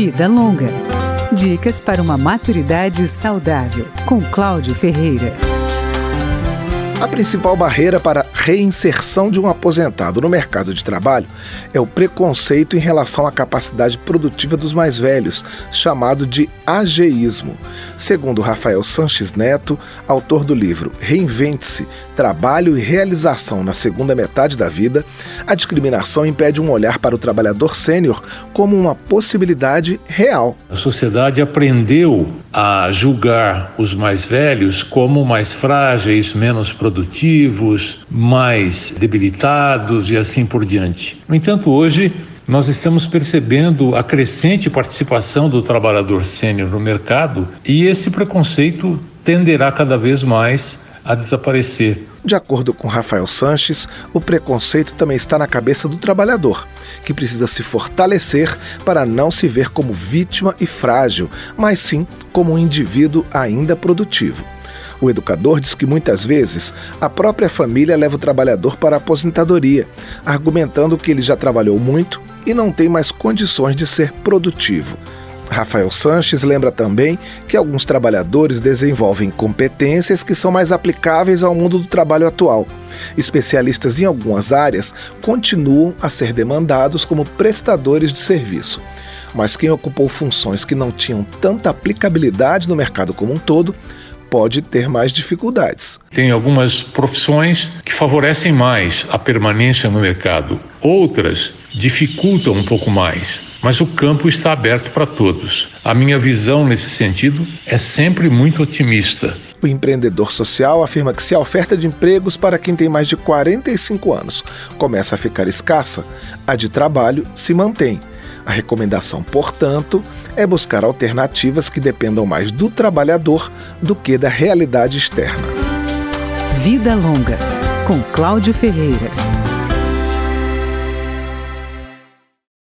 Vida Longa. Dicas para uma maturidade saudável, com Cláudio Ferreira. A principal barreira para a reinserção de um aposentado no mercado de trabalho é o preconceito em relação à capacidade produtiva dos mais velhos, chamado de ageísmo. Segundo Rafael Sanches Neto, autor do livro Reinvente-se: Trabalho e Realização na Segunda Metade da Vida, a discriminação impede um olhar para o trabalhador sênior como uma possibilidade real. A sociedade aprendeu a julgar os mais velhos como mais frágeis, menos produtivos, mais debilitados e assim por diante. No entanto, hoje nós estamos percebendo a crescente participação do trabalhador sênior no mercado e esse preconceito tenderá cada vez mais a desaparecer. De acordo com Rafael Sanches, o preconceito também está na cabeça do trabalhador, que precisa se fortalecer para não se ver como vítima e frágil, mas sim como um indivíduo ainda produtivo. O educador diz que muitas vezes a própria família leva o trabalhador para a aposentadoria, argumentando que ele já trabalhou muito e não tem mais condições de ser produtivo. Rafael Sanches lembra também que alguns trabalhadores desenvolvem competências que são mais aplicáveis ao mundo do trabalho atual. Especialistas em algumas áreas continuam a ser demandados como prestadores de serviço. Mas quem ocupou funções que não tinham tanta aplicabilidade no mercado como um todo pode ter mais dificuldades. Tem algumas profissões que favorecem mais a permanência no mercado, outras dificultam um pouco mais, mas o campo está aberto para todos. A minha visão nesse sentido é sempre muito otimista. O empreendedor social afirma que se a oferta de empregos para quem tem mais de 45 anos começa a ficar escassa, a de trabalho se mantém a recomendação, portanto, é buscar alternativas que dependam mais do trabalhador do que da realidade externa. Vida Longa, com Cláudio Ferreira.